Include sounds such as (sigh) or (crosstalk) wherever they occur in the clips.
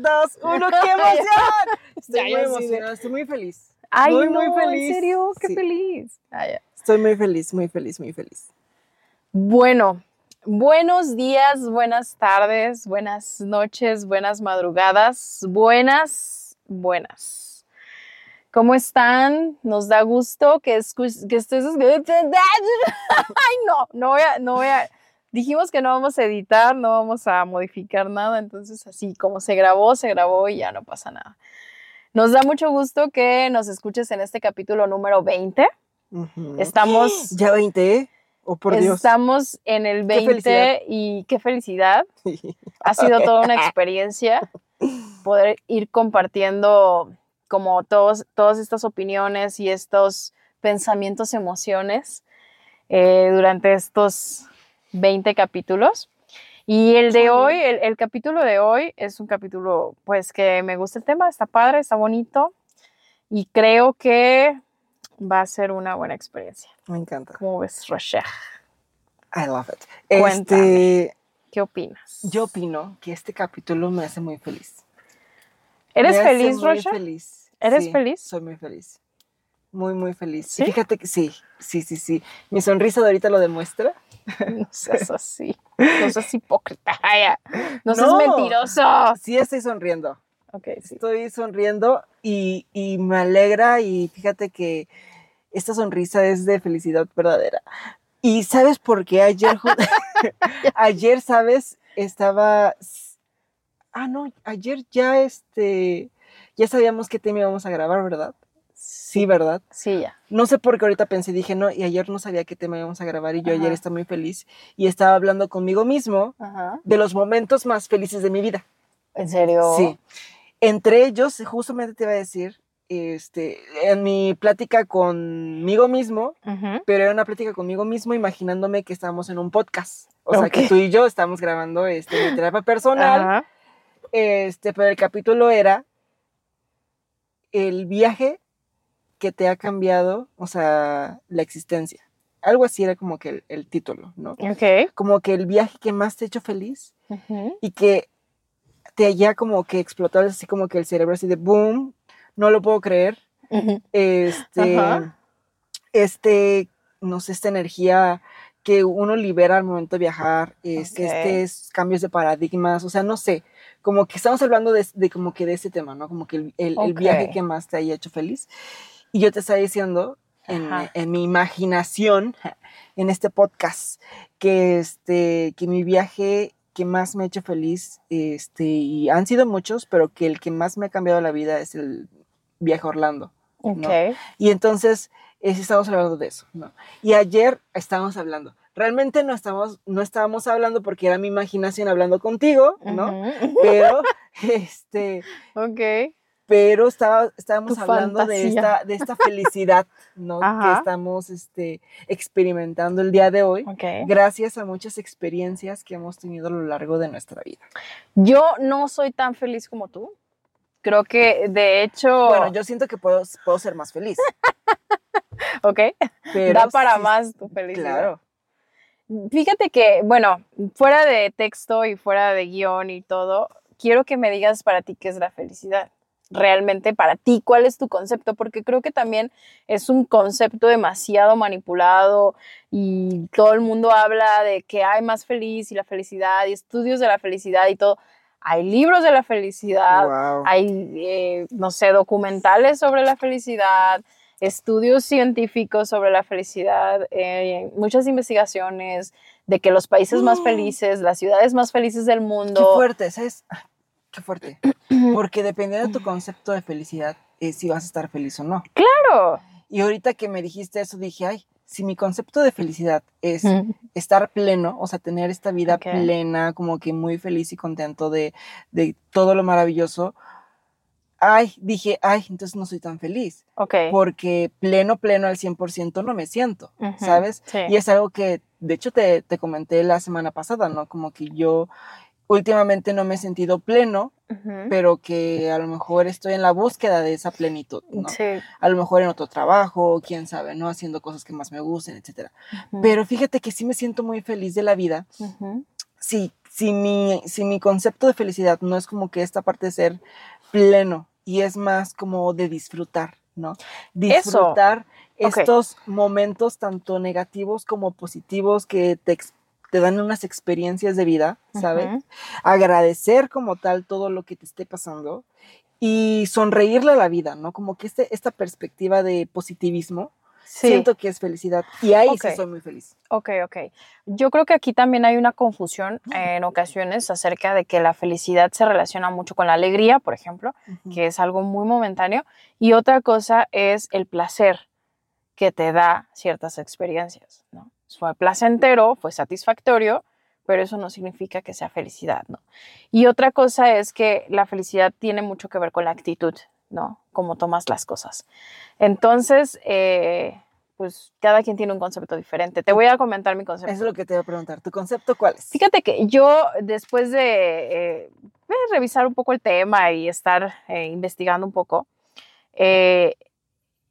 dos, (laughs) uno, ¡qué emoción! Estoy Ya, muy emocionada, estoy muy feliz. Ay, muy, no, muy feliz. ¿En serio? Qué Sí. feliz. Ah, ya. Estoy muy feliz, muy feliz, muy feliz. Bueno, buenos días, buenas tardes, buenas noches, buenas madrugadas, buenas, buenas. ¿Cómo están? Nos da gusto que, escu- que estés... (laughs) Ay, no, no voy a... No voy a Dijimos que no vamos a editar, no vamos a modificar nada, entonces así como se grabó, se grabó y ya no pasa nada. Nos da mucho gusto que nos escuches en este capítulo número 20. Ujú. Estamos... Ya 20, ¿eh? Oh, por Dios. Estamos en el Qué 20 felicidad. y qué felicidad. Ha sido (laughs) toda una experiencia poder ir compartiendo como todos, todas estas opiniones y estos pensamientos, emociones eh, durante estos 20 capítulos. Y el de hoy, el, el capítulo de hoy es un capítulo pues que me gusta el tema, está padre, está bonito y creo que va a ser una buena experiencia. Me encanta. ¿Cómo ves, Rocher? I love it. Cuéntame. Este, ¿Qué opinas? yo opino que este capítulo me hace muy feliz. ¿Eres Me feliz, feliz. ¿Eres Sí, feliz? Soy muy feliz. Muy, muy feliz. ¿Sí? Y fíjate que sí, sí, sí, sí. Mi sonrisa de ahorita lo demuestra. No seas (laughs) así. No seas hipócrita. No seas No. mentiroso. Sí estoy sonriendo. Ok, sí. Estoy sonriendo y, y me alegra y fíjate que esta sonrisa es de felicidad verdadera. Y sabes por qué ayer, (laughs) (laughs) ayer, sabes, estaba, ah, no, ayer ya, este, ya sabíamos qué tema íbamos a grabar, ¿verdad? Sí, ¿verdad? Sí, ya. No sé por qué ahorita pensé, dije, no, y ayer no sabía qué tema íbamos a grabar y yo ayer estaba muy feliz y estaba hablando conmigo mismo Ajá. de los momentos más felices de mi vida. ¿En serio? Sí. Entre ellos, justamente te iba a decir, este, en mi plática conmigo mismo, pero era una plática conmigo mismo imaginándome que estábamos en un podcast. O sea, que tú y yo estamos grabando este, mi terapia personal, Ajá. este, pero el capítulo era el viaje que te ha cambiado, o sea, la existencia. Algo así era como que el, el título, ¿no? Ok. Como que el viaje que más te ha hecho feliz Ujú. y que te haya como que explotado así como que el cerebro así de boom, no lo puedo creer. Ujú. Este, Ajá. este, no sé, esta energía que uno libera al momento de viajar, es, Ok. estos cambios de paradigmas, o sea, no sé, como que estamos hablando de, de como que de ese tema, ¿no? Como que el, el- el viaje que más te haya hecho feliz. Y yo te estaba diciendo en, mi imaginación, en este podcast, que, este, que mi viaje que más me ha hecho feliz, este, y han sido muchos, pero que el que más me ha cambiado la vida es el viaje a Orlando. Ok. Y entonces estamos hablando de eso, ¿no? Y ayer estábamos hablando. Realmente no estábamos, no estábamos hablando porque era mi imaginación hablando contigo, ¿no? Pero, (laughs) este, Ok. Pero estaba, estábamos Tu hablando de esta, de esta felicidad, ¿no? (laughs) Que estamos este, experimentando el día de hoy, Ok. gracias a muchas experiencias que hemos tenido a lo largo de nuestra vida. Yo no soy tan feliz como tú. Creo que, de hecho, Bueno, yo siento que puedo, puedo ser más feliz, (laughs) ok, pero da para sí- más tu felicidad. Claro. Fíjate que, bueno, fuera de texto y fuera de guion y todo, quiero que me digas para ti qué es la felicidad. Realmente para ti, ¿cuál es tu concepto? Porque creo que también es un concepto demasiado manipulado y todo el mundo habla de que hay más feliz y la felicidad y estudios de la felicidad y todo. Hay libros de la felicidad, Wow. hay, eh, no sé, documentales sobre la felicidad, estudios científicos sobre la felicidad, eh, muchas investigaciones de que los países más Mm. felices, las ciudades más felices del Qué mundo. fuerte, ¿sabes? Qué fuerte. (clears throat) Porque dependiendo de tu concepto de felicidad, es si vas a estar feliz o no. Claro. Y ahorita que me dijiste eso, dije, ay, si mi concepto de felicidad es Mm. estar pleno, o sea, tener esta vida plena, como que muy feliz y contento de, de todo lo maravilloso, ay, dije, ay, entonces no soy tan feliz, Ok. porque pleno, pleno al 100% no me siento, ¿sabes? Sí. Y es algo que, de hecho, te, te comenté la semana pasada, ¿no? Como que yo últimamente no me he sentido pleno, pero que a lo mejor estoy en la búsqueda de esa plenitud, ¿no? Sí. A lo mejor en otro trabajo, quién sabe, ¿no? Haciendo cosas que más me gusten, etcétera. Pero fíjate que sí me siento muy feliz de la vida Ujú. si, si mi, si mi concepto de felicidad no es como que esta parte de ser pleno y es más como de disfrutar, ¿no? Disfrutar estos momentos tanto negativos como positivos que te, te dan unas experiencias de vida, ¿sabes? Agradecer como tal todo lo que te esté pasando y sonreírle a la vida, ¿no? Como que este, esta perspectiva de positivismo, siento que es felicidad y ahí sí soy muy feliz. Ok, ok. Yo creo que aquí también hay una confusión en ocasiones acerca de que la felicidad se relaciona mucho con la alegría, por ejemplo, que es algo muy momentáneo, y otra cosa es el placer que te da ciertas experiencias, ¿no? Fue placentero, fue satisfactorio, pero eso no significa que sea felicidad, ¿no? Y otra cosa es que la felicidad tiene mucho que ver con la actitud, ¿no? Cómo tomas las cosas. Entonces, eh, pues cada quien tiene un concepto diferente. Te voy a comentar mi concepto. Eso es lo que te voy a preguntar. ¿Tu concepto cuál es? Fíjate que yo, después de eh, revisar un poco el tema y estar eh, investigando un poco,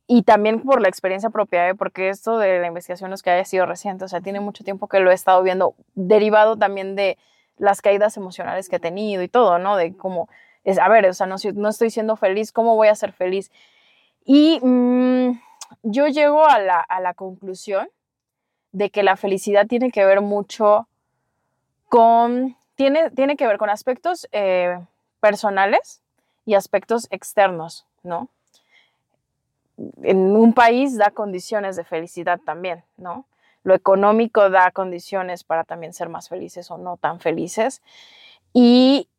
y también por la experiencia propia, porque esto de la investigación no es que haya sido reciente, o sea, tiene mucho tiempo que lo he estado viendo, derivado también de las caídas emocionales que he tenido y todo, ¿no? De cómo, es, a ver, o sea, no, no estoy siendo feliz, ¿cómo voy a ser feliz? Y mm, yo llego a la, a la, conclusión de que la felicidad tiene que ver mucho con, tiene, tiene que ver con aspectos eh, personales y aspectos externos, ¿no? En un país da condiciones de felicidad también, ¿no? Lo económico da condiciones para también ser más felices o no tan felices. Y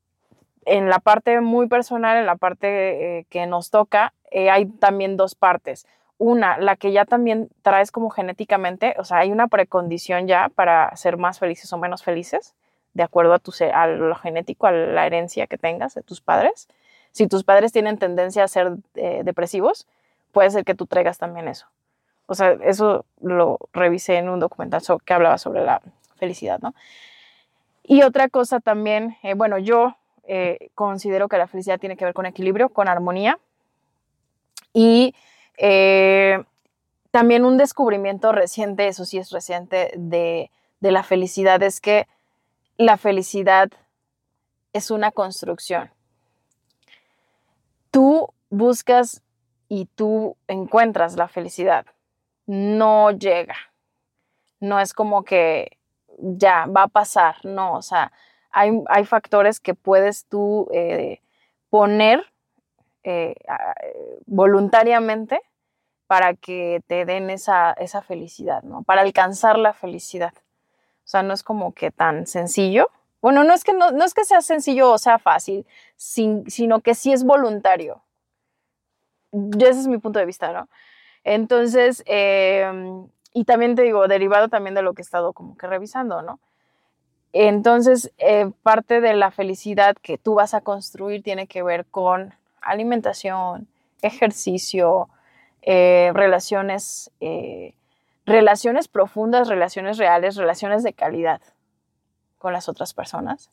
en la parte muy personal, en la parte eh, que nos toca, eh, hay también dos partes. Una, la que ya también traes como genéticamente, o sea, hay una precondición ya para ser más felices o menos felices, de acuerdo a, tu, a lo genético, a la herencia que tengas de tus padres. Si tus padres tienen tendencia a ser eh, depresivos, puede ser que tú traigas también eso. O sea, eso lo revisé en un documental que hablaba sobre la felicidad, ¿no? Y otra cosa también, eh, bueno, yo eh, considero que la felicidad tiene que ver con equilibrio, con armonía. Y eh, también un descubrimiento reciente, eso sí es reciente, de, de la felicidad es que la felicidad es una construcción. Tú buscas y tú encuentras la felicidad, no llega. No es como que ya va a pasar, no, o sea, hay, hay factores que puedes tú eh, poner eh, voluntariamente para que te den esa, esa felicidad, ¿no? Para alcanzar la felicidad. O sea, no es como que tan sencillo. Bueno, no es que, no, no es que sea sencillo o sea fácil, sino que sí es voluntario ese es mi punto de vista, ¿no? Entonces, em, y también te digo, derivado también de lo que he estado como que revisando, ¿no? Entonces, eh, parte de la felicidad que tú vas a construir tiene que ver con alimentación, ejercicio, eh, relaciones, eh, relaciones profundas, relaciones reales, relaciones de calidad con las otras personas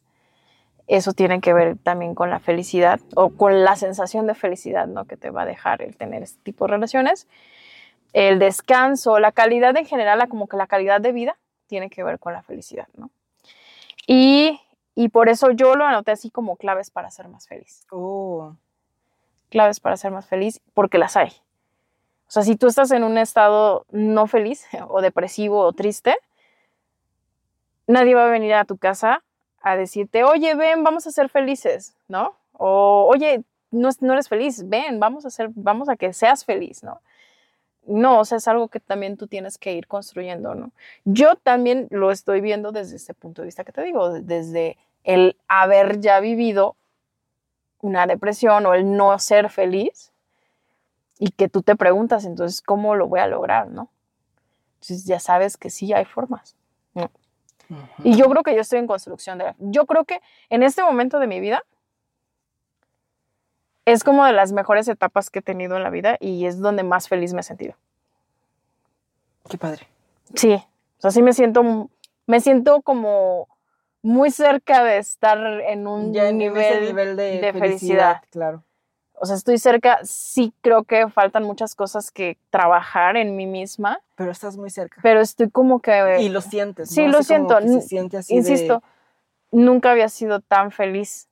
eso tiene que ver también con la felicidad o con la sensación de felicidad ¿no? que te va a dejar el tener este tipo de relaciones. El descanso, la calidad en general, como que la calidad de vida tiene que ver con la felicidad, ¿no? Y, por eso yo lo anoté así como claves para ser más feliz. Oh. Claves para ser más feliz, porque las hay. O sea, si tú estás en un estado no feliz (laughs) o depresivo o triste, nadie va a venir a tu casa a decirte, oye, ven, vamos a ser felices, ¿no? O, oye, no, no eres feliz, ven, vamos a ser, vamos a que seas feliz, ¿no? No, o sea, es algo que también tú tienes que ir construyendo, ¿no? Yo también lo estoy viendo desde este punto de vista que te digo, desde el haber ya vivido una depresión o el no ser feliz y que tú te preguntas, entonces, ¿cómo lo voy a lograr, no? Entonces ya sabes que sí hay formas. ¿no? Y yo creo que yo estoy en construcción de Yo creo que en este momento de mi vida es como de las mejores etapas que he tenido en la vida y es donde más feliz me he sentido. Qué padre. Sí, o sea, sí me siento, me siento como muy cerca de estar en un nivel, de, felicidad. Claro o sea, estoy cerca, sí creo que faltan muchas cosas que trabajar en mí misma. Pero estás muy cerca. Pero estoy como que... Y lo sientes. Sí, lo siento. Se siente así Insisto, nunca había sido tan feliz,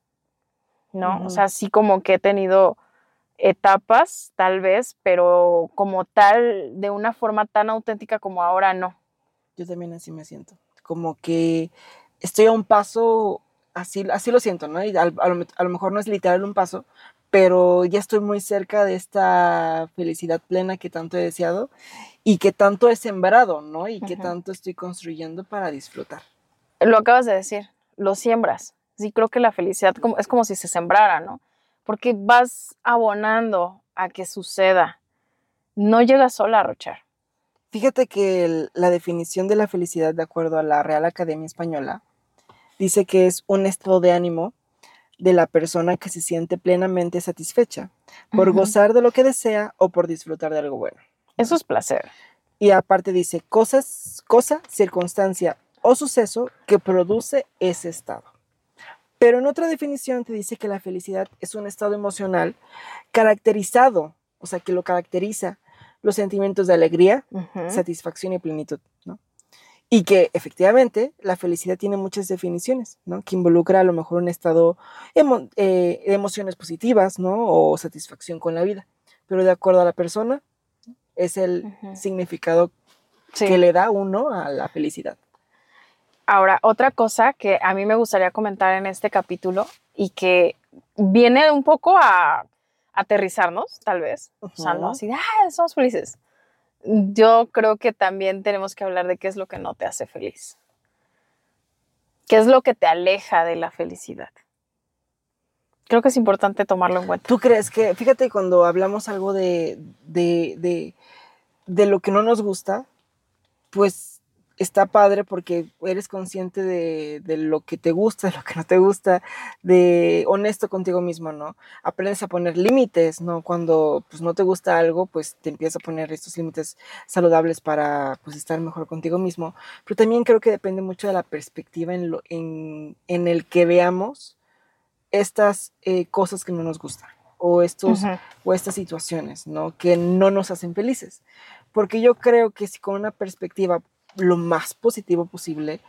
¿no? Ujú. O sea, sí como que he tenido etapas, tal vez, pero como tal, de una forma tan auténtica como ahora, no. Yo también así me siento. Como que estoy a un paso, así, así lo siento, ¿no? Y al- a, lo, a lo mejor no es literal un paso, pero ya estoy muy cerca de esta felicidad plena que tanto he deseado y que tanto he sembrado, ¿no? Y que tanto estoy construyendo para disfrutar. Lo acabas de decir, lo siembras. Sí, creo que la felicidad como, es como si se sembrara, ¿no? Porque vas abonando a que suceda. No llega sola a rochar. Fíjate que el- la definición de la felicidad, de acuerdo a la Real Academia Española, dice que es un estado de ánimo de la persona que se siente plenamente satisfecha por gozar de lo que desea o por disfrutar de algo bueno. Eso es placer. Y aparte dice cosas, cosa, circunstancia o suceso que produce ese estado. Pero en otra definición te dice que la felicidad es un estado emocional caracterizado, o sea, que lo caracteriza los sentimientos de alegría, satisfacción y plenitud, ¿no? Y que efectivamente la felicidad tiene muchas definiciones, ¿no? Que involucra a lo mejor un estado emo- eh, de emociones positivas, ¿no? O satisfacción con la vida. Pero de acuerdo a la persona, es el significado Sí. que le da uno a la felicidad. Ahora, otra cosa que a mí me gustaría comentar en este capítulo y que viene un poco a aterrizarnos, tal vez. O sea, no así, ah, somos felices. Yo creo que también tenemos que hablar de qué es lo que no te hace feliz. ¿Qué es lo que te aleja de la felicidad? Creo que es importante tomarlo en cuenta. ¿Tú crees que, fíjate, cuando hablamos algo de, de, de, lo que no nos gusta, pues está padre porque eres consciente de, de lo que te gusta, de (laughs) lo que no te gusta, de honesto contigo mismo, ¿no? Aprendes a poner límites, ¿no? Cuando pues no te gusta algo, pues te empiezas a poner estos límites saludables para pues estar mejor contigo mismo. Pero también creo que depende mucho de la perspectiva en, lo, en, en el que veamos estas eh, cosas que no nos gustan o estos o estas situaciones, ¿no? Que no nos hacen felices. Porque yo creo que si con una perspectiva lo más positivo posible,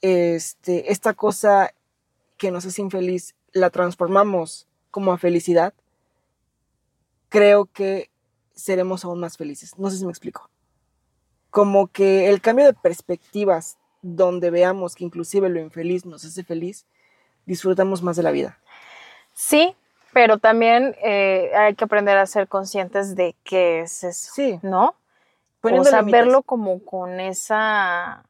este, esta cosa que nos hace infeliz la transformamos como a felicidad, creo que seremos aún más felices. No sé si me explico. Como que el cambio de perspectivas donde veamos que inclusive lo infeliz nos hace feliz, disfrutamos más de la vida. Sí, pero también eh, hay que aprender a ser conscientes de qué es eso, Sí, ¿no? O sea, verlo como con esa,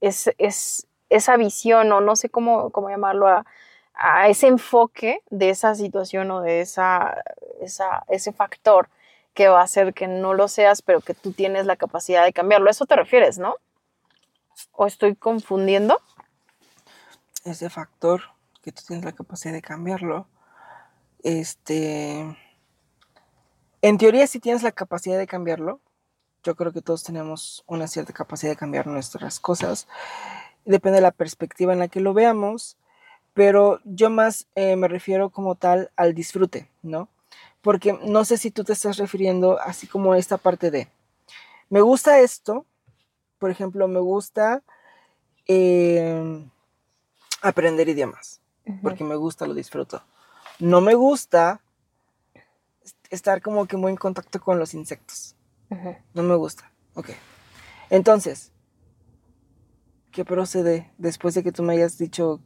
es, es- esa visión, o no sé cómo, cómo llamarlo, a, a ese enfoque de esa situación o de esa, esa, ese factor que va a hacer que no lo seas, pero que tú tienes la capacidad de cambiarlo. ¿A eso te refieres, no? ¿O estoy confundiendo? ese factor que tú tienes la capacidad de cambiarlo. Este, en teoría, si tienes la capacidad de cambiarlo, yo creo que todos tenemos una cierta capacidad de cambiar nuestras cosas. Depende de la perspectiva en la que lo veamos, pero yo más eh, me refiero como tal al disfrute, ¿no? Porque no sé si tú te estás refiriendo así como a esta parte de, me gusta esto, por ejemplo, me gusta eh, aprender idiomas porque me gusta, lo disfruto. No me gusta est- estar como que muy en contacto con los insectos. No me gusta. Ok. Entonces, ¿qué procede después de que tú me hayas dicho,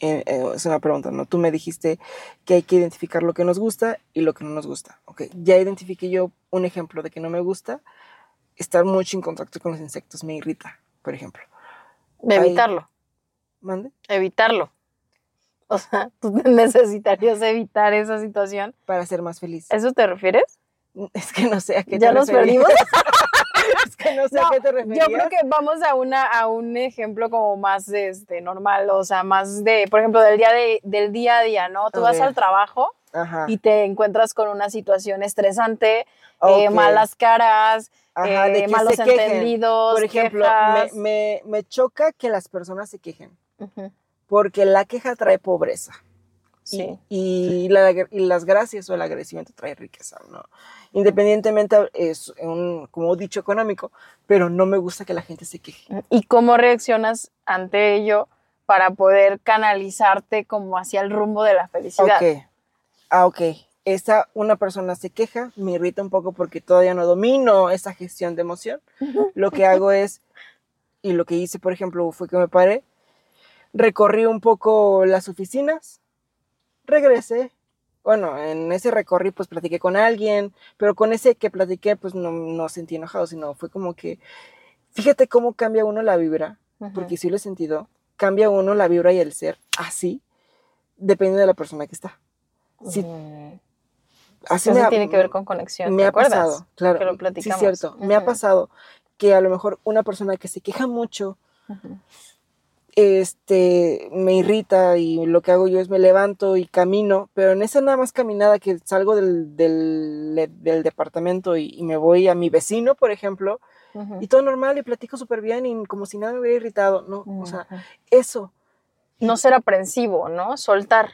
eh, eh, es una pregunta, ¿no? Tú me dijiste que hay que identificar lo que nos gusta y lo que no nos gusta. Ok, ya identifiqué yo un ejemplo de que no me gusta. Estar mucho en contacto con los insectos me irrita, por ejemplo. De Ahí- evitarlo. ¿Mande? evitarlo. O sea, (laughs) tú necesitarías evitar esa situación. Para ser más feliz. ¿A eso te refieres? (laughs) Es que no sé a qué ¿Ya te nos referías. perdimos? (laughs) es que no sé No, a qué te referías. Yo creo que vamos a, una, a un ejemplo como más este, normal, o sea, más de, por ejemplo, del día, de, del día a día, ¿no? Tú vas al trabajo Ajá. y te encuentras con una situación estresante, eh, malas caras, Ajá, de eh, que malos se entendidos, Por ejemplo, me, me, me choca que las personas se quejen, porque la queja trae pobreza. Y- Sí. Y, la- y las gracias o el agradecimiento trae riqueza, ¿no? Independientemente es un, como dicho, económico, pero no me gusta que la gente se queje. ¿Y cómo reaccionas ante ello para poder canalizarte como hacia el rumbo de la felicidad. Ok. Ah, ok. Esa, una persona se queja, me irrita un poco porque todavía no domino esa gestión de emoción. Lo que hago es, y lo que hice, por ejemplo, fue que me paré, recorrí un poco las oficinas, regresé. Bueno, en ese recorrí pues platiqué con alguien, pero con ese que platiqué pues no, no sentí enojado, sino fue como que, fíjate cómo cambia uno la vibra, porque sí lo he sentido, cambia uno la vibra y el ser así, depende de la persona que está. Sí, Mm. así Eso me ha- tiene que ver con conexión. me ¿te ha acuerdas? pasado, claro. Que lo sí, platicamos. cierto. Me ha pasado que a lo mejor una persona que se queja mucho. Este, me irrita y lo que hago yo es me levanto y camino, pero en esa nada más caminada que salgo del, del, del departamento y, y me voy a mi vecino, por ejemplo, Ujú. y todo normal y platico súper bien y como si nada me hubiera irritado, no, o sea, eso. no ser aprensivo, ¿no? Soltar.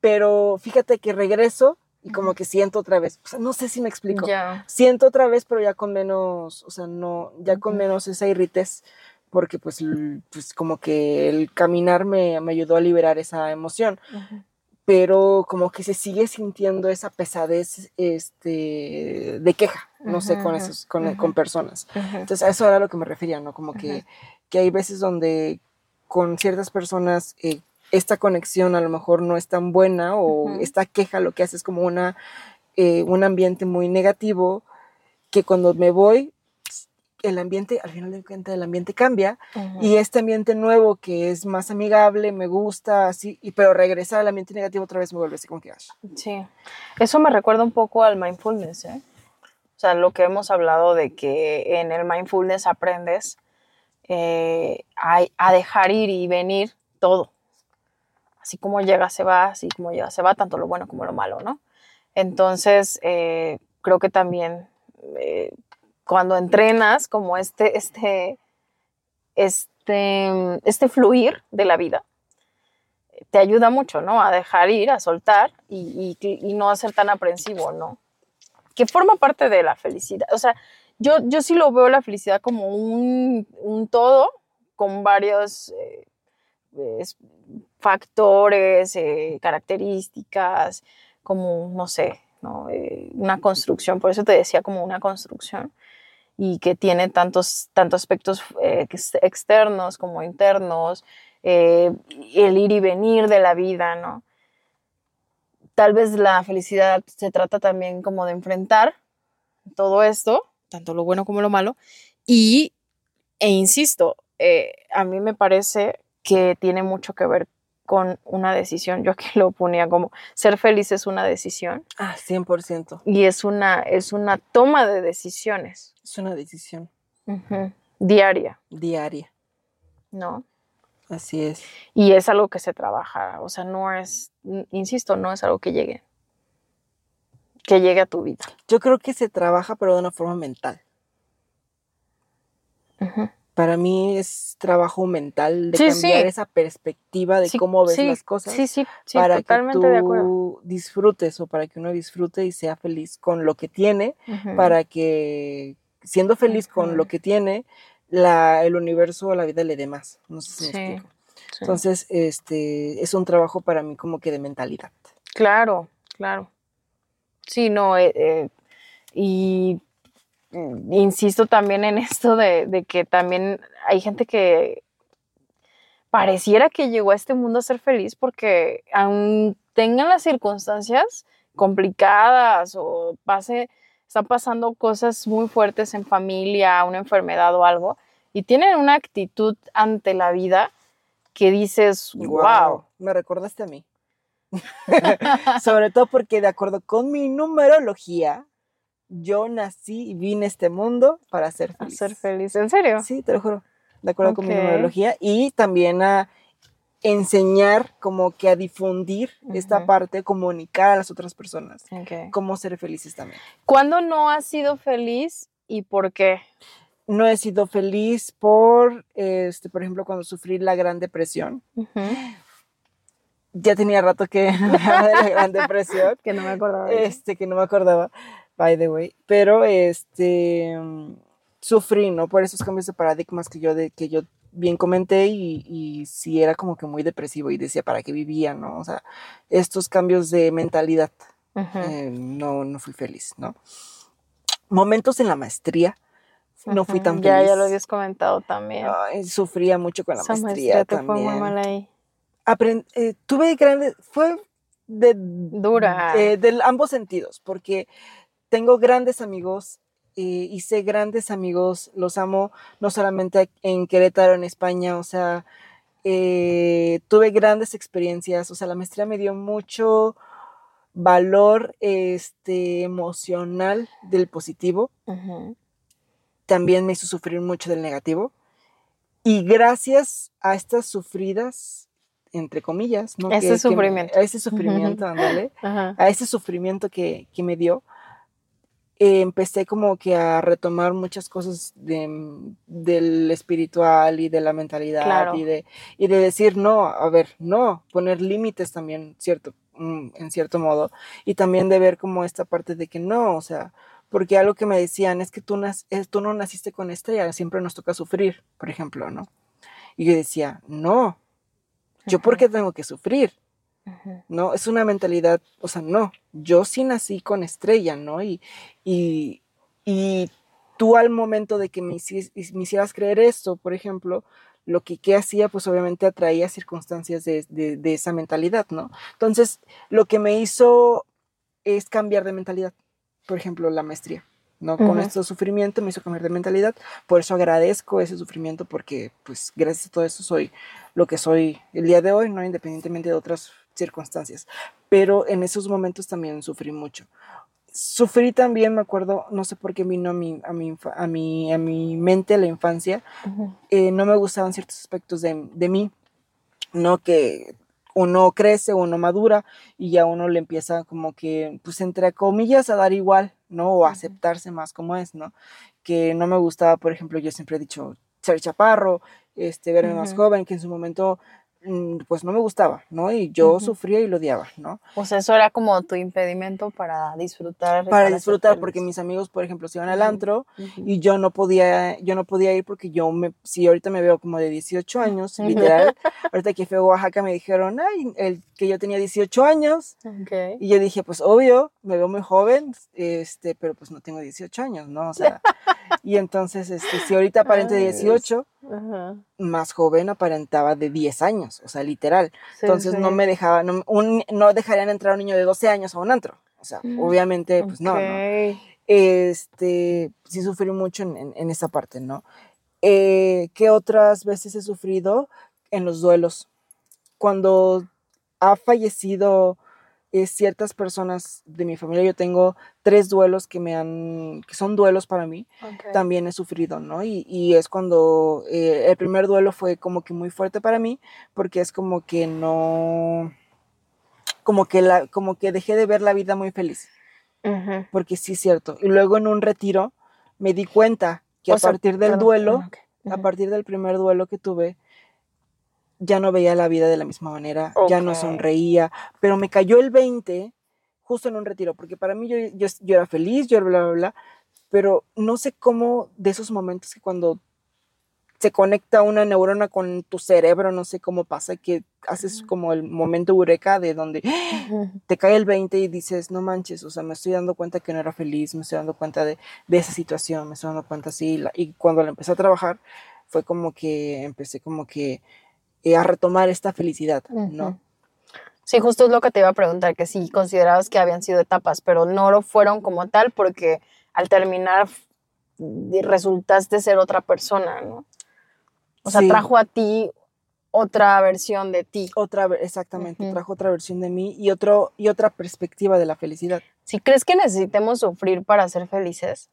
Pero fíjate que regreso y como que siento otra vez, o sea, no sé si me explico. Ya. siento otra vez, pero ya con menos, o sea, no, ya con menos esa irritez, porque pues, pues como que el caminar me, me ayudó a liberar esa emoción, pero como que se sigue sintiendo esa pesadez, este, de queja, no sé, con esos, con, con personas. Entonces a eso era a lo que me refería, ¿no? Como que, que hay veces donde con ciertas personas eh, esta conexión a lo mejor no es tan buena o esta queja lo que hace es como una, eh, un ambiente muy negativo que cuando me voy, el ambiente, al final de cuentas, el ambiente cambia Ujú. y este ambiente nuevo que es más amigable, me gusta, así, y, pero regresar al ambiente negativo otra vez me vuelve así como que, "Ay". Sí, eso me recuerda un poco al mindfulness, ¿eh? O sea, lo que hemos hablado de que en el mindfulness aprendes eh, a, a dejar ir y venir todo. Así como llega, se va, así como llega, se va, tanto lo bueno como lo malo, ¿no? Entonces, eh, creo que también eh, cuando entrenas como este, este, este, este fluir de la vida, te ayuda mucho, ¿no? A dejar ir, a soltar y, no a ser tan aprensivo, ¿no? Que forma parte de la felicidad. O sea, yo, yo sí lo veo la felicidad como un, un todo con varios eh, es- factores, eh, características, como, no sé, ¿no? Eh, una construcción, por eso te decía como una construcción y que tiene tantos, tantos aspectos eh, ex- externos como internos, eh, el ir y venir de la vida, ¿no? Tal vez la felicidad se trata también como de enfrentar todo esto, tanto lo bueno como lo malo, y, e insisto, eh, a mí me parece que tiene mucho que ver con una decisión. Yo aquí (laughs) lo ponía como ser feliz es una decisión Ah, 100%. y es una, es una toma de decisiones Es una decisión diaria, diaria. ¿no? Así es. Y es algo que se trabaja, o sea, no es, insisto, no es algo que llegue, que llegue a tu vida. Yo creo que se trabaja, pero de una forma mental. Para mí es trabajo mental de Sí, cambiar sí. esa perspectiva de Sí, cómo ves las cosas Sí, sí, sí, para que totalmente de acuerdo. tú disfrutes o para que uno disfrute y sea feliz con lo que tiene, para que siendo feliz con lo que tiene, la, el universo o la vida le dé más. No sé si me explico. Entonces, este es un trabajo para mí como que de mentalidad. Claro, claro. Sí, no, eh, eh, y insisto también en esto de, de que también hay gente que pareciera que llegó a este mundo a ser feliz porque aun tengan las circunstancias complicadas o pase, están pasando cosas muy fuertes en familia, una enfermedad o algo, y tienen una actitud ante la vida que dices, wow. Me recordaste a mí. (laughs) Sobre todo porque de acuerdo con mi numerología, yo nací y vine a este mundo para ser A feliz. ser feliz, ¿en serio? Sí, te lo juro. De acuerdo con mi Ok. numerología. Y también a enseñar, como que a difundir esta parte, comunicar a las otras personas cómo ser felices también. ¿Cuándo no has sido feliz y por qué? No he sido feliz por, este, por ejemplo, cuando sufrí la Gran Depresión. Ya tenía rato que (laughs) de la Gran Depresión. (laughs) Que no me acordaba. este, que no me acordaba, by the way, pero este, sufrí, ¿no? Por esos cambios de paradigmas que yo, de, que yo bien comenté y, y sí era como que muy depresivo y decía para qué vivía, ¿no? O sea, estos cambios de mentalidad, eh, no, no fui feliz, ¿no? Momentos en la maestría, no fui tan Ya, feliz. ya lo habías comentado también. Ay, sufría mucho con la Esa maestría, maestría te fue también. muy mal ahí. Eh, tuve grandes, fue de, Dura. eh, de ambos sentidos, porque tengo grandes amigos, eh, hice grandes amigos, los amo no solamente en Querétaro, en España, o sea, eh, tuve grandes experiencias, o sea, la maestría me dio mucho valor este, emocional del positivo, también me hizo sufrir mucho del negativo. Y gracias a estas sufridas, entre comillas, ¿no? Ese Que- que me- sufrimiento. a ese sufrimiento, ándale, Ajá. a ese sufrimiento que, que me dio, eh, empecé como que a retomar muchas cosas de- del espiritual y de la mentalidad Claro. y, de, y de decir, no, a ver, no, poner límites también, cierto, mm, en cierto modo, y también de ver como esta parte de que no, o sea, porque algo que me decían es que tú, nas- eh, tú no naciste con estrella, siempre nos toca sufrir, por ejemplo, ¿no? Y yo decía, no, yo por Ujú. qué tengo que sufrir, ¿no? Es una mentalidad, o sea, no, yo sí nací con estrella, ¿no? Y, y, y tú al momento de que me, hici- me hicieras creer esto, por ejemplo, lo que, que hacía, pues obviamente atraía circunstancias de, de- de esa mentalidad, ¿no? Entonces, lo que me hizo es cambiar de mentalidad, por ejemplo, la maestría. ¿no? Con Ujú. este sufrimiento me hizo cambiar de mentalidad, por eso agradezco ese sufrimiento porque pues gracias a todo eso soy lo que soy el día de hoy, ¿no? Independientemente de otras circunstancias. Pero en esos momentos también sufrí mucho. Sufrí también, me acuerdo, no sé por qué vino a mi, a mi, a mi, a mi mente la infancia, eh, no me gustaban ciertos aspectos de, de mí, ¿no? Que uno crece, uno madura y ya uno le empieza como que, pues entre comillas, a dar igual, ¿no? O a aceptarse más como es, ¿no? Que no me gustaba, por ejemplo, yo siempre he dicho ser chaparro, este, verme más joven, que en su momento, pues no me gustaba, ¿no? Y yo Ujú. sufría y lo odiaba, ¿no? O sea, eso era como tu impedimento para disfrutar. Para ser disfrutar, porque mis amigos, por ejemplo, se iban al antro Ujú. y yo no podía, yo no podía ir porque yo me, si ahorita me veo como de 18 años, literal, (laughs) ahorita que fui a Oaxaca me dijeron, ay, el, que yo tenía 18 años, Ok. y yo dije, pues obvio, me veo muy joven, este, pero pues no tengo 18 años, ¿no? O sea, y entonces, este, si ahorita Dios. 18, Ajá. Más joven aparentaba de 10 años, o sea, literal. Sí, Entonces no me dejaba, no, un, no dejarían entrar a un niño de 12 años a un antro. O sea, Mm, obviamente, pues no, ¿no? Este, sí sufrí mucho en, en- en esa parte, ¿no? Eh, ¿Qué otras veces he sufrido en los duelos? Cuando ha fallecido eh, ciertas personas de mi familia, yo tengo tres duelos que me han, que son duelos para mí, también he sufrido, ¿no? Y, y es cuando eh, el primer duelo fue como que muy fuerte para mí, porque es como que no, como que la, como que dejé de ver la vida muy feliz. Porque sí es cierto. Y luego en un retiro me di cuenta que O a sea, partir del duelo, a partir del primer duelo que tuve, ya no veía la vida de la misma manera, ya no sonreía, pero me cayó el 20 justo en un retiro, porque para mí yo, yo, yo era feliz, yo bla, bla, bla, pero no sé cómo de esos momentos que cuando se conecta una neurona con tu cerebro, no sé cómo pasa, que haces como el momento eureka de donde te cae el 20 y dices, no manches, o sea, me estoy dando cuenta que no era feliz, me estoy dando cuenta de, de esa situación, me estoy dando cuenta así. Y, y cuando la empecé a trabajar, fue como que empecé como que eh, a retomar esta felicidad, ¿no? Ujú. Sí, justo es lo que te iba a preguntar, que si considerabas que habían sido etapas, pero no lo fueron como tal porque al terminar resultaste ser otra persona, ¿no? O sea, Sí. trajo a ti otra versión de ti. Otra, exactamente, trajo otra versión de mí y, otro, y otra perspectiva de la felicidad. Si crees que necesitemos sufrir para ser felices,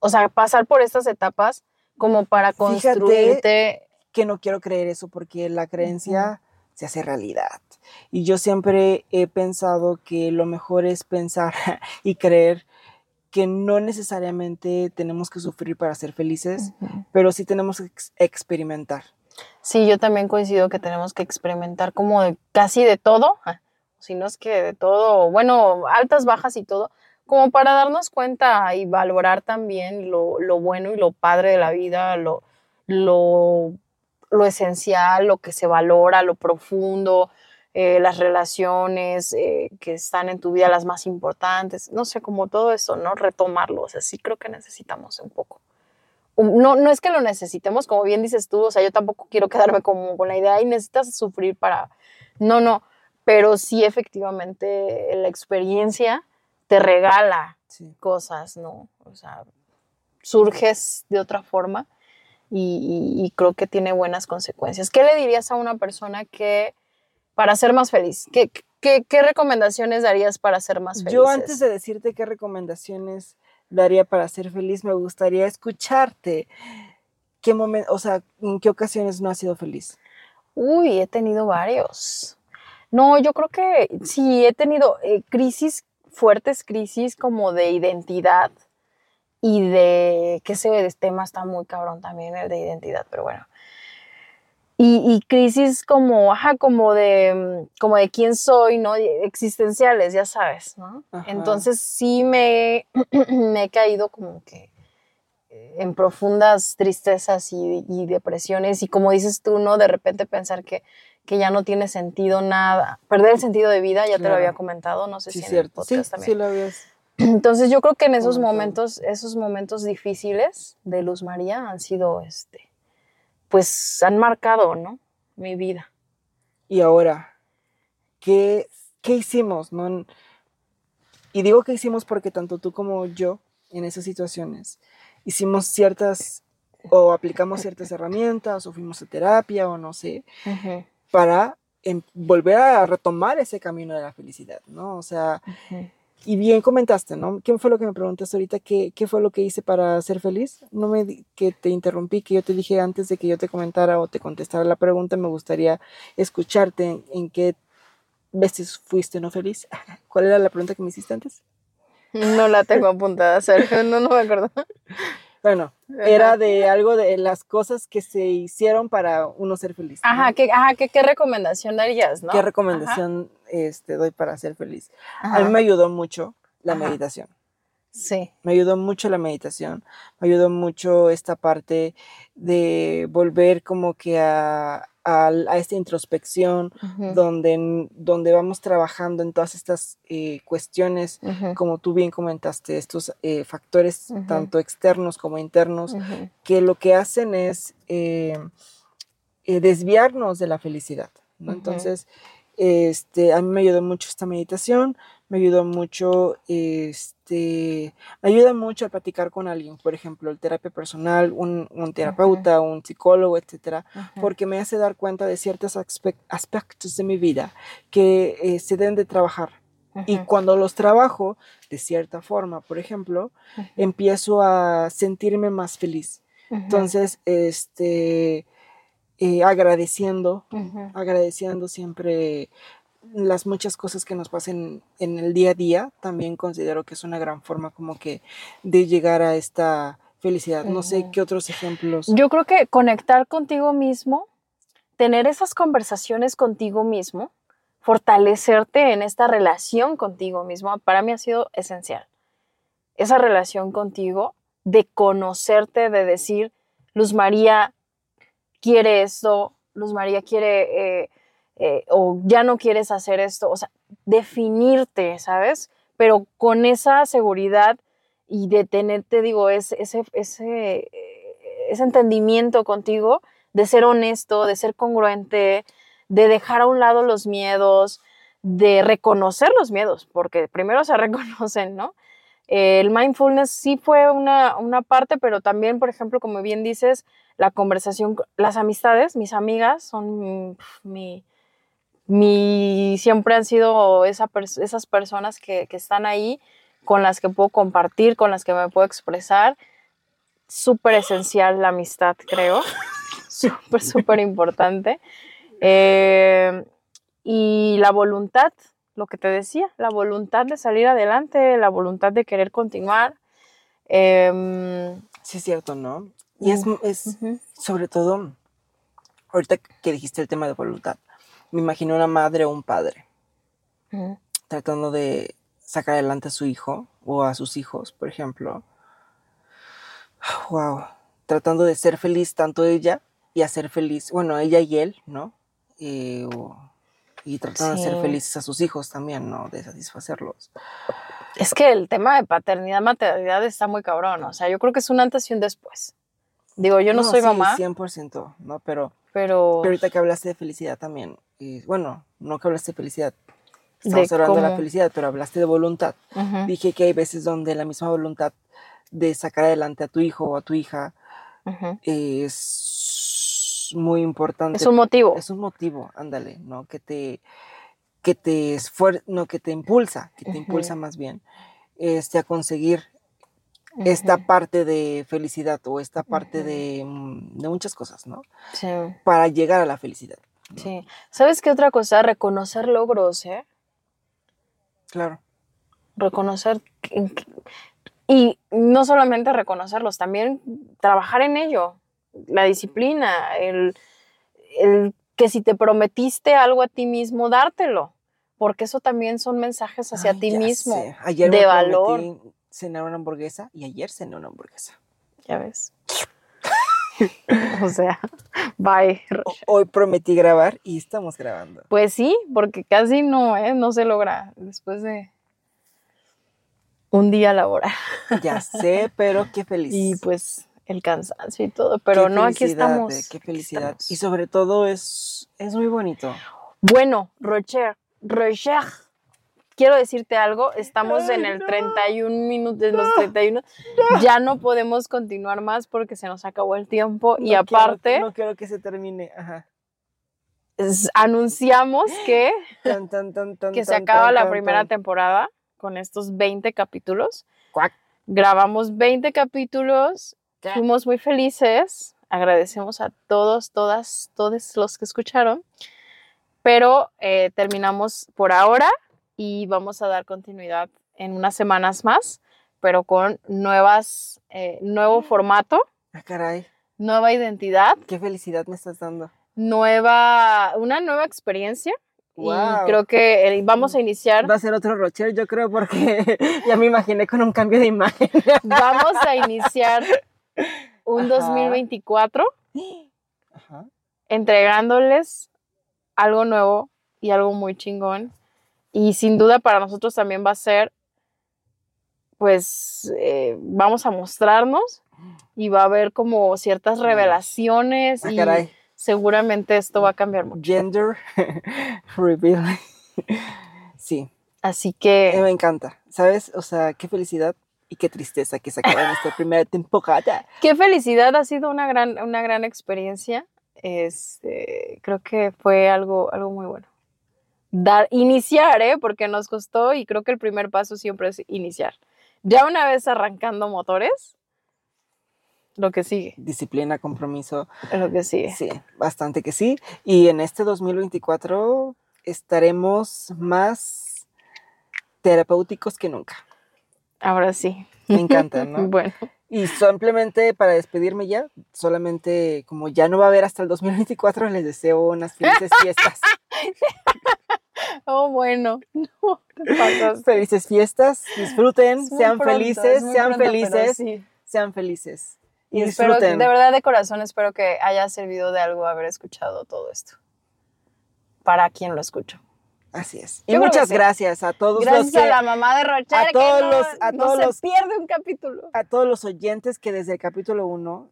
o sea, pasar por estas etapas como para Fíjate construirte. Que no quiero creer eso porque la creencia se hace realidad. Y yo siempre he pensado que lo mejor es pensar (laughs) y creer que no necesariamente tenemos que sufrir para ser felices, pero sí tenemos que ex- experimentar. Sí, yo también coincido que tenemos que experimentar como de casi de todo, ah, si no es que de todo, bueno, altas, bajas y todo, como para darnos cuenta y valorar también lo, lo bueno y lo padre de la vida, lo, lo lo esencial, lo que se valora, lo profundo, eh, las relaciones eh, que están en tu vida, las más importantes, no sé, como todo eso, ¿no? Retomarlo, o sea, sí creo que necesitamos un poco. No, no es que lo necesitemos, como bien dices tú, o sea, yo tampoco quiero quedarme como con la idea y necesitas sufrir para... No, no, pero sí efectivamente la experiencia te regala cosas, ¿no? O sea, surges de otra forma y, creo que tiene buenas consecuencias. ¿Qué le dirías a una persona que para ser más feliz? ¿Qué, qué, recomendaciones darías para ser más feliz? Yo antes de decirte qué recomendaciones daría para ser feliz, me gustaría escucharte. ¿Qué momento, o sea, en qué ocasiones no has sido feliz? Uy, he tenido varios. No, yo creo que sí, he tenido eh, crisis, fuertes crisis como de identidad y de, que ese tema está muy cabrón también, el de identidad, pero bueno. Y, crisis como, ajá, como de, como de quién soy, ¿no? Existenciales, ya sabes, ¿no? Entonces sí me, (clears throat) me he caído como que en profundas tristezas y, depresiones y como dices tú, ¿no? De repente pensar que, que ya no tiene sentido nada, perder el sentido de vida, ya te lo había comentado, no sé si en el podcast también. Sí, lo habías entonces yo creo que en esos momentos, esos momentos difíciles de Luz María han sido, este, pues han marcado, ¿no? Mi vida. Y ahora, ¿qué, qué hicimos? No? Y digo que hicimos porque tanto tú como yo, en esas situaciones, hicimos ciertas, o aplicamos ciertas herramientas, o fuimos a terapia, o no sé, para em, volver a retomar ese camino de la felicidad, ¿no? O sea, y bien comentaste, ¿no? ¿Qué fue lo que me preguntaste ahorita? ¿Qué, ¿Qué, fue lo que hice para ser feliz? No me que te interrumpí, que yo te dije antes de que yo te comentara o te contestara la pregunta, me gustaría escucharte en, qué veces fuiste no feliz. (laughs) ¿Cuál era la pregunta que me hiciste antes? No la tengo apuntada, Sergio, no, no me acuerdo. Bueno, era de algo de las cosas que se hicieron para uno ser feliz. Ajá, ¿qué, ajá ¿qué, recomendación darías, no? ¿Qué recomendación este, doy para ser feliz? A mí me ayudó mucho la meditación. Sí. Me ayudó mucho la meditación, me ayudó mucho esta parte de volver como que a, a, esta introspección donde, donde vamos trabajando en todas estas eh, cuestiones, como tú bien comentaste, estos eh, factores tanto externos como internos, que lo que hacen es eh, desviarnos de la felicidad. Entonces, este, a mí me ayudó mucho esta meditación, me ayudó mucho, este, me ayuda mucho a platicar con alguien, por ejemplo, el terapia personal, un, terapeuta, un psicólogo, etcétera, porque me hace dar cuenta de ciertos aspectos de mi vida que eh, se deben de trabajar. Y cuando los trabajo, de cierta forma, por ejemplo, empiezo a sentirme más feliz. Entonces, este, eh, agradeciendo, agradeciendo siempre las muchas cosas que nos pasen en el día a día, también considero que es una gran forma como que de llegar a esta felicidad. No sé qué otros ejemplos. Yo creo que conectar contigo mismo, tener esas conversaciones contigo mismo, fortalecerte en esta relación contigo mismo, para mí ha sido esencial. Esa relación contigo, de conocerte, de decir, Luz María, quiere esto, Luz María quiere, eh, eh, o ya no quieres hacer esto, o sea, definirte, ¿sabes? Pero con esa seguridad y de tenerte, digo, ese, ese, ese, ese entendimiento contigo, de ser honesto, de ser congruente, de dejar a un lado los miedos, de reconocer los miedos, porque primero se (laughs) reconocen, ¿no? El mindfulness sí fue una, una, parte, pero también, por ejemplo, como bien dices, la conversación, las amistades, mis amigas son mi, mi siempre han sido esa, esas personas que, que, están ahí, con las que puedo compartir, con las que me puedo expresar. Súper esencial la amistad, creo. (laughs) Súper, súper importante. Eh, y la voluntad, lo que te decía, la voluntad de salir adelante, la voluntad de querer continuar. Em, sí, es cierto, ¿no? Y es, es sobre todo, ahorita que dijiste el tema de voluntad, me imagino una madre o un padre tratando de sacar adelante a su hijo o a sus hijos, por ejemplo. Wow, tratando de ser feliz tanto ella y hacer feliz, bueno, ella y él, ¿no? Eh, o- y tratando de hacer Sí. felices a sus hijos también, ¿no? De satisfacerlos. Es que el tema de paternidad, maternidad está muy cabrón. O sea, yo creo que es un antes y un después. Digo, yo no, soy sí, mamá, 100%, ¿no? Pero, pero, pero ahorita que hablaste de felicidad también, y, bueno, no que hablaste de felicidad, De estamos hablando de la cómo- felicidad, pero hablaste de voluntad. Ujú, Dije que hay veces donde la misma voluntad de sacar adelante a tu hijo o a tu hija ujú. es muy importante. es un motivo. es un motivo, ándale, ¿no? Que te, que te esfuer- no, que te impulsa, que te impulsa más bien, este, a conseguir esta parte de felicidad o esta parte de, mm, de muchas cosas, ¿no? Sí, Para llegar a la felicidad. ¿no? sí. ¿Sabes qué otra cosa? Reconocer logros, ¿eh? Claro. reconocer y no solamente reconocerlos, también trabajar en ello, la disciplina, el, el que si te prometiste algo a ti mismo, dártelo, porque eso también son mensajes hacia Ay, ti mismo, sé. Ayer de me valor. cenar una hamburguesa y ayer cené una hamburguesa. ya ves. (laughs) o sea, bye. Hoy prometí grabar y estamos grabando. Pues sí, porque casi no, ¿eh? no se logra después de un día laboral. Ya sé, pero qué (laughs) feliz. Y pues el cansancio y todo, pero Qué no, aquí felicidad, estamos. eh, Qué felicidad. estamos. Y sobre todo es, es muy bonito. Bueno, Rocher, Rocher, quiero decirte algo, estamos en el no. 31 minutos, en los 31, ya no podemos continuar más porque se nos acabó el tiempo y No quiero- aparte no quiero que se termine. Ajá. es- anunciamos que, (gasps) Tan, tan, tan, tan, que se acaba la primera temporada con estos 20 capítulos. Cuac. Grabamos 20 capítulos, ¿Qué? fuimos muy felices, agradecemos a todos, todas, todos los que escucharon, pero eh, terminamos por ahora y vamos a dar continuidad en unas semanas más, pero con nuevas, eh, nuevo formato, Ah, caray. nueva identidad, Qué felicidad me estás dando. nueva, una nueva experiencia. Y Guau. creo que vamos a iniciar Va a ser otro Rocher, yo creo, porque (laughs) ya me imaginé con un cambio de imagen. Vamos a iniciar un Ajá. 2024 Ajá. entregándoles algo nuevo y algo muy chingón. Y sin duda para nosotros también va a ser, pues, eh, vamos a mostrarnos y va a haber como ciertas Mm. revelaciones Ah, y caray. seguramente esto va a cambiar mucho. Gender (laughs) reveal. Sí, Así eh, que me encanta. ¿Sabes? O sea, qué felicidad y qué tristeza que se acaba en esta primera temporada. (laughs) qué felicidad, ha sido una gran, una gran experiencia. Este, creo que fue algo, algo muy bueno. Dar, iniciar, ¿eh? Porque nos costó y creo que el primer paso siempre es iniciar. Ya una vez arrancando motores, lo que sigue, Disciplina, compromiso. lo que sigue. Sí, bastante que sí. Y en este 2024 estaremos más terapéuticos que nunca. Ahora sí. Me encanta, ¿no? (laughs) Bueno, Y simplemente para despedirme ya, solamente como ya no va a haber hasta el 2024, les deseo unas felices fiestas. (laughs) oh, bueno. (laughs) No, felices fiestas, disfruten, sean pronto, felices, sean pronto, felices, sí. sean felices. Y Y espero, disfruten. de verdad, de corazón, espero que haya servido de algo haber escuchado todo esto. Para quien lo escuchó. Así es. Yo Y que muchas gracias a todos Gracias los que a la mamá de Rocher, a que todos no, los- a no todos se los- pierde un capítulo. a todos los oyentes que desde el capítulo 1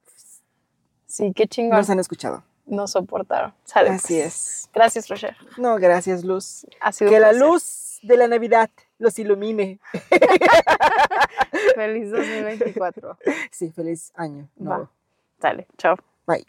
Sí, qué chingón. nos han escuchado. Nos soportaron. Sale, Así pues. es. Gracias, Rocher. No, gracias, Luz. Ha sido Que la luz de la Navidad los ilumine. (laughs) Feliz 2024. Sí, feliz año. Va. nuevo. Sale, chao. Bye.